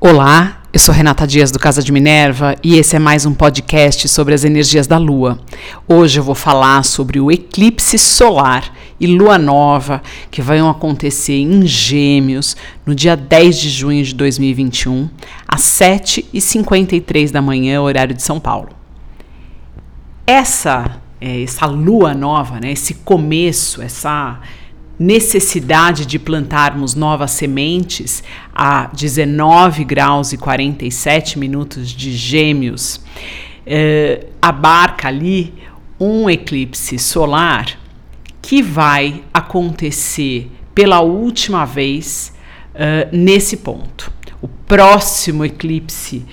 Olá, eu sou Renata Dias do Casa de Minerva e esse é mais um podcast sobre as energias da Lua. Hoje eu vou falar sobre o eclipse solar e lua nova que vão acontecer em Gêmeos no dia 10 de junho de 2021, às 7h53 da manhã, horário de São Paulo. Essa, é, essa lua nova, né, esse começo, essa necessidade de plantarmos novas sementes a 19 graus e 47 minutos de Gêmeos, eh, abarca ali um eclipse solar que vai acontecer pela última vez uh, nesse ponto. O próximo eclipse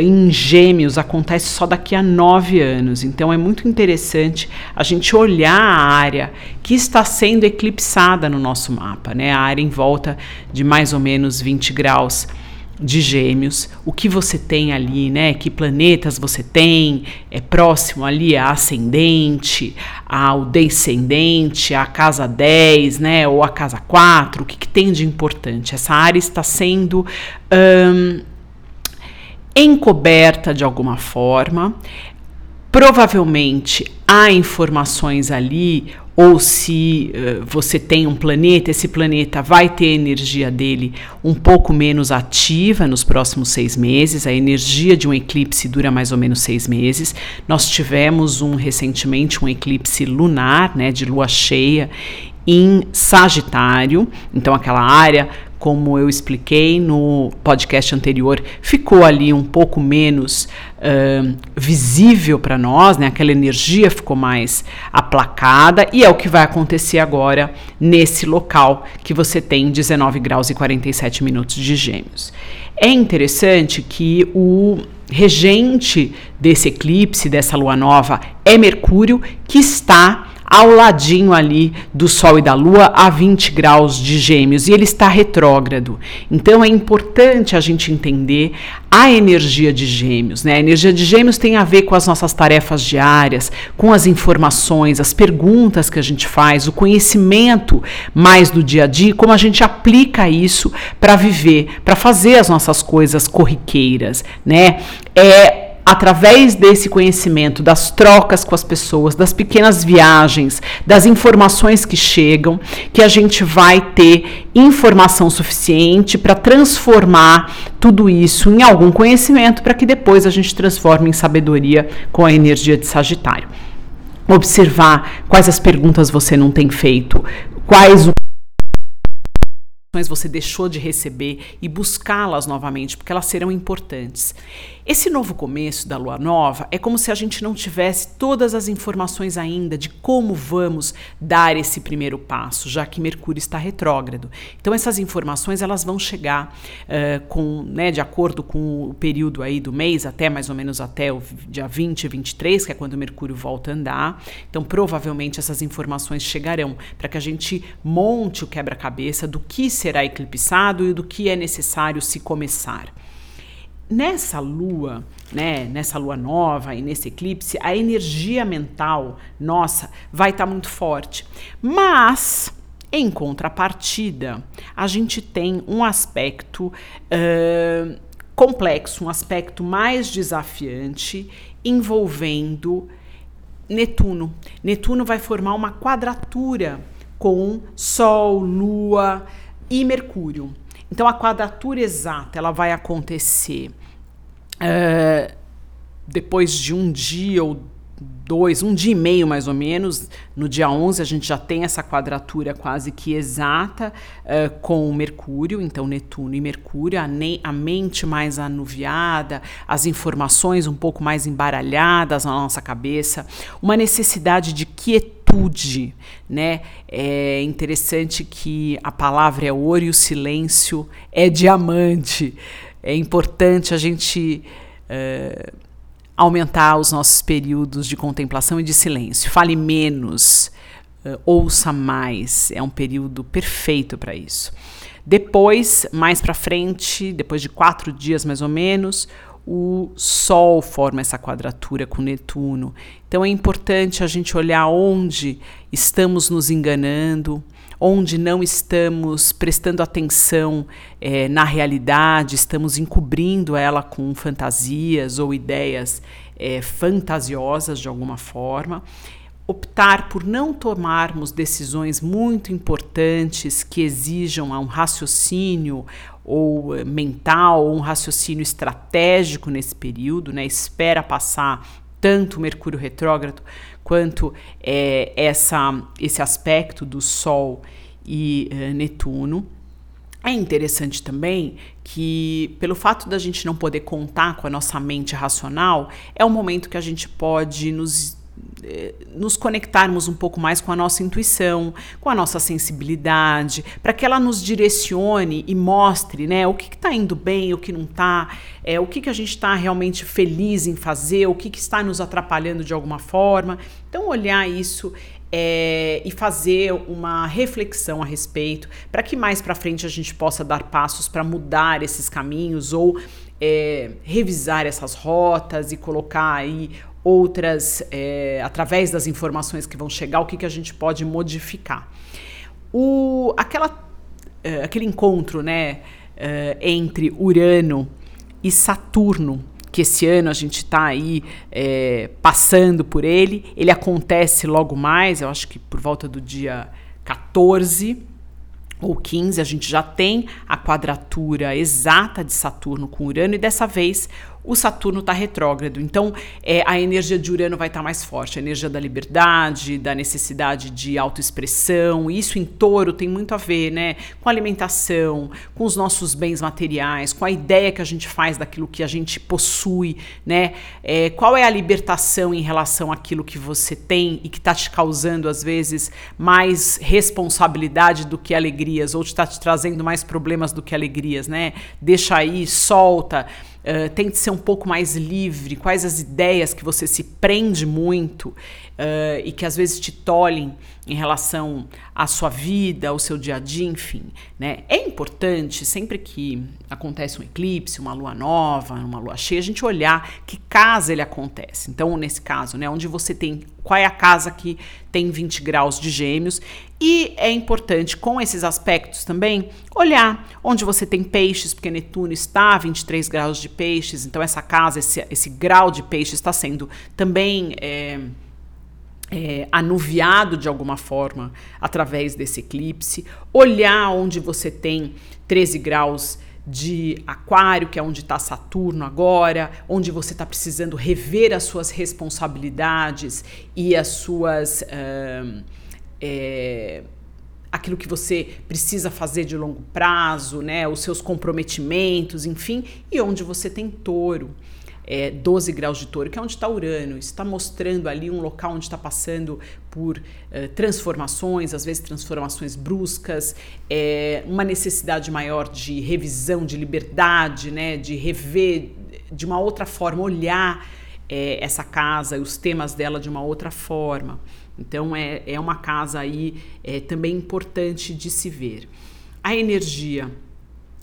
em gêmeos acontece só daqui a nove anos. Então é muito interessante a gente olhar a área que está sendo eclipsada no nosso mapa, né? A área em volta de mais ou menos 20 graus de gêmeos, o que você tem ali, né? Que planetas você tem, é próximo ali a ascendente, ao descendente, a casa 10, né? Ou a casa 4, o que, que tem de importante? Essa área está sendo. Um, encoberta de alguma forma. Provavelmente há informações ali, ou se uh, você tem um planeta, esse planeta vai ter a energia dele um pouco menos ativa nos próximos seis meses. A energia de um eclipse dura mais ou menos seis meses. Nós tivemos um recentemente um eclipse lunar, né, de lua cheia em Sagitário, então aquela área como eu expliquei no podcast anterior, ficou ali um pouco menos uh, visível para nós, né? aquela energia ficou mais aplacada, e é o que vai acontecer agora nesse local que você tem 19 graus e 47 minutos de gêmeos. É interessante que o regente desse eclipse, dessa lua nova, é Mercúrio, que está ao ladinho ali do Sol e da Lua, a 20 graus de Gêmeos, e ele está retrógrado. Então é importante a gente entender a energia de Gêmeos. Né? A energia de Gêmeos tem a ver com as nossas tarefas diárias, com as informações, as perguntas que a gente faz, o conhecimento mais do dia a dia, como a gente aplica isso para viver, para fazer as nossas coisas corriqueiras. Né? É através desse conhecimento, das trocas com as pessoas, das pequenas viagens, das informações que chegam, que a gente vai ter informação suficiente para transformar tudo isso em algum conhecimento para que depois a gente transforme em sabedoria com a energia de Sagitário. Observar quais as perguntas você não tem feito, quais o você deixou de receber e buscá-las novamente, porque elas serão importantes. Esse novo começo da lua nova é como se a gente não tivesse todas as informações ainda de como vamos dar esse primeiro passo, já que Mercúrio está retrógrado. Então essas informações elas vão chegar uh, com, né, de acordo com o período aí do mês, até mais ou menos até o dia 20, 23, que é quando Mercúrio volta a andar. Então provavelmente essas informações chegarão para que a gente monte o quebra-cabeça do que será eclipsado e do que é necessário se começar. Nessa lua, né, nessa lua nova e nesse eclipse, a energia mental nossa vai estar tá muito forte. Mas, em contrapartida, a gente tem um aspecto uh, complexo, um aspecto mais desafiante envolvendo Netuno. Netuno vai formar uma quadratura com Sol, Lua e Mercúrio. Então a quadratura exata ela vai acontecer uh, depois de um dia ou dois, um dia e meio mais ou menos. No dia 11 a gente já tem essa quadratura quase que exata uh, com Mercúrio, então Netuno e Mercúrio, a, a, mente mais anuviada, as informações um pouco mais embaralhadas na nossa cabeça, uma necessidade de quietude, né? É interessante que a palavra é ouro e o silêncio é diamante. É importante a gente uh, aumentar os nossos períodos de contemplação e de silêncio. Fale menos, uh, ouça mais. É um período perfeito para isso. Depois, mais para frente, depois de quatro dias mais ou menos, o Sol forma essa quadratura com Netuno. Então é importante a gente olhar onde estamos nos enganando, onde não estamos prestando atenção é, na realidade, estamos encobrindo ela com fantasias ou ideias é, fantasiosas de alguma forma optar por não tomarmos decisões muito importantes que exijam um raciocínio ou eh, mental, ou um raciocínio estratégico nesse período, né? Espera passar tanto o Mercúrio retrógrado quanto é, essa, esse aspecto do Sol e uh, Netuno. É interessante também que, pelo fato da gente não poder contar com a nossa mente racional, é um momento que a gente pode nos eh, nos conectarmos um pouco mais com a nossa intuição, com a nossa sensibilidade, para que ela nos direcione e mostre né, o que está indo bem, o que não está, é, o que, que a gente está realmente feliz em fazer, o que, que está nos atrapalhando de alguma forma. Então, olhar isso é, e fazer uma reflexão a respeito, para que mais para frente a gente possa dar passos para mudar esses caminhos ou é, revisar essas rotas e colocar aí outras, é, através das informações que vão chegar, o que, que a gente pode modificar. O, aquela, é, aquele encontro né, é, entre Urano e Saturno, que esse ano a gente está aí é, passando por ele, ele acontece logo mais, eu acho que por volta do dia 14 ou 15, a gente já tem a quadratura exata de Saturno com Urano, e dessa vez o Saturno está retrógrado. Então, é, a energia de Urano vai estar tá mais forte, a energia da liberdade, da necessidade de autoexpressão. Isso em touro tem muito a ver né, com alimentação, com os nossos bens materiais, com a ideia que a gente faz daquilo que a gente possui. Né? É, qual é a libertação em relação àquilo que você tem e que está te causando, às vezes, mais responsabilidade do que alegrias, ou está te trazendo mais problemas do que alegrias, né? Deixa aí, solta. Uh, tente ser um pouco mais livre, quais as ideias que você se prende muito uh, e que às vezes te tolhem em relação à sua vida, ao seu dia a dia, enfim. Né? É importante, sempre que acontece um eclipse, uma lua nova, uma lua cheia, a gente olhar que casa ele acontece. Então, nesse caso, né, onde você tem. Qual é a casa que tem 20 graus de gêmeos? E é importante, com esses aspectos também, olhar onde você tem peixes, porque Netuno está a 23 graus de peixes, então essa casa, esse, esse grau de peixe está sendo também. É, é, anuviado de alguma forma através desse eclipse, olhar onde você tem 13 graus de Aquário, que é onde está Saturno agora, onde você está precisando rever as suas responsabilidades e as suas. Uh, é, aquilo que você precisa fazer de longo prazo, né, os seus comprometimentos, enfim, e onde você tem touro é, 12 graus de touro, que é onde está Urano. está mostrando ali um local onde está passando por uh, transformações, às vezes transformações bruscas, é, uma necessidade maior de revisão, de liberdade, né, de rever de uma outra forma, olhar é, essa casa e os temas dela de uma outra forma. Então é, é uma casa aí é, também importante de se ver. A energia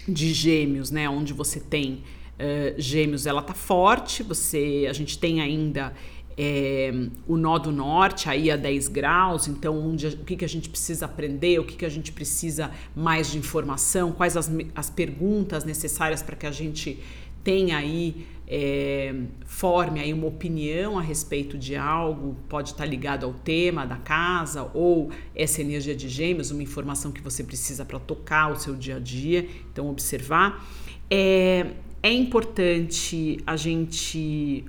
de gêmeos, né, onde você tem uh, gêmeos ela tá forte, você a gente tem ainda é, o nó do norte aí a 10 graus, então onde, o que, que a gente precisa aprender, o que, que a gente precisa mais de informação, quais as, as perguntas necessárias para que a gente tenha aí, é, forme aí uma opinião a respeito de algo, pode estar ligado ao tema da casa ou essa energia de gêmeos, uma informação que você precisa para tocar o seu dia a dia, então observar. É, é importante a gente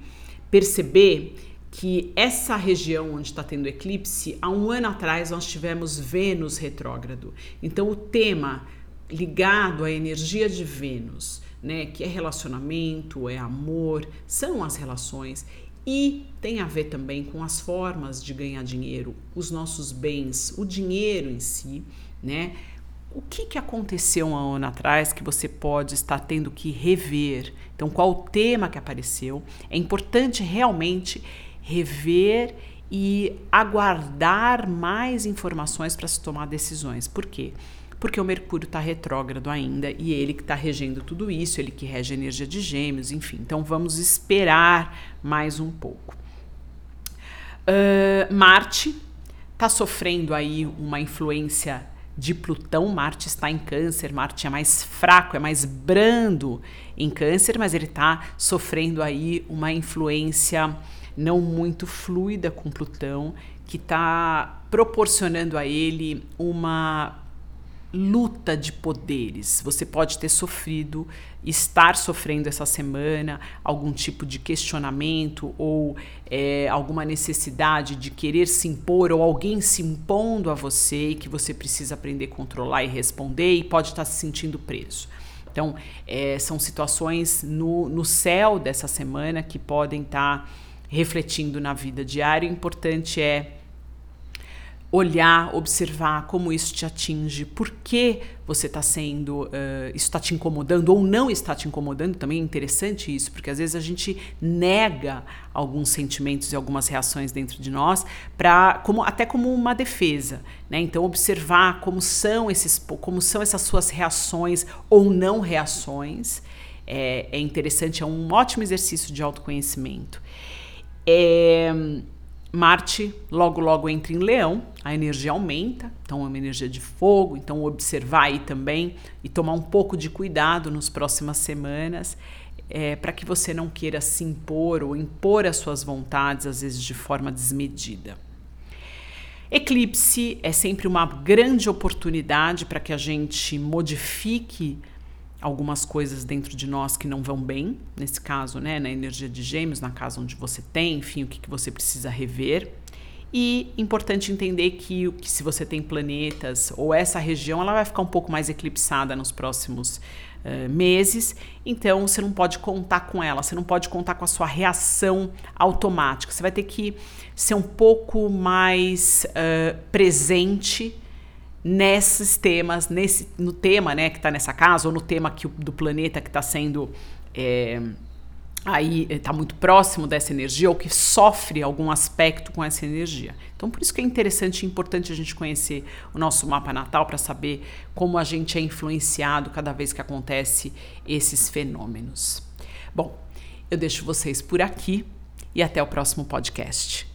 perceber que essa região onde está tendo eclipse, há um ano atrás nós tivemos Vênus retrógrado. Então o tema ligado à energia de Vênus, né, que é relacionamento, é amor, são as relações e tem a ver também com as formas de ganhar dinheiro, os nossos bens, o dinheiro em si, né? o que, que aconteceu um ano atrás que você pode estar tendo que rever? Então, qual o tema que apareceu? É importante realmente rever e aguardar mais informações para se tomar decisões. Por quê? Porque o Mercúrio está retrógrado ainda e ele que está regendo tudo isso, ele que rege a energia de Gêmeos, enfim. Então, vamos esperar mais um pouco. Uh, Marte está sofrendo aí uma influência de Plutão. Marte está em Câncer, Marte é mais fraco, é mais brando em Câncer, mas ele está sofrendo aí uma influência não muito fluida com Plutão, que está proporcionando a ele uma luta de poderes. Você pode ter sofrido, estar sofrendo essa semana algum tipo de questionamento ou é, alguma necessidade de querer se impor ou alguém se impondo a você e que você precisa aprender a controlar e responder e pode estar se sentindo preso. Então, é, são situações no, no céu dessa semana que podem estar refletindo na vida diária. O importante é olhar, observar como isso te atinge, por que você está sendo, uh, isso está te incomodando ou não está te incomodando, também é interessante isso, porque às vezes a gente nega alguns sentimentos e algumas reações dentro de nós, para como, até como uma defesa. Né? Então, observar como são, esses, como são essas suas reações ou não reações é, é interessante, é um ótimo exercício de autoconhecimento. É, Marte logo logo entra em Leão, a energia aumenta, então é uma energia de fogo, então observar aí também e tomar um pouco de cuidado nas próximas semanas, é, para que você não queira se impor ou impor as suas vontades, às vezes de forma desmedida. Eclipse é sempre uma grande oportunidade para que a gente modifique algumas coisas dentro de nós que não vão bem, nesse caso, né, na energia de gêmeos, na casa onde você tem, enfim, o que, que você precisa rever. E importante entender que, que se você tem planetas ou essa região, ela vai ficar um pouco mais eclipsada nos próximos uh, meses, então você não pode contar com ela, você não pode contar com a sua reação automática. Você vai ter que ser um pouco mais uh, presente nesses temas, nesse, no tema né, que está nessa casa, ou no tema que, do planeta que está sendo. É, aí está muito próximo dessa energia ou que sofre algum aspecto com essa energia. Então, por isso que é interessante e importante a gente conhecer o nosso mapa natal para saber como a gente é influenciado cada vez que acontece esses fenômenos. Bom, eu deixo vocês por aqui e até o próximo podcast.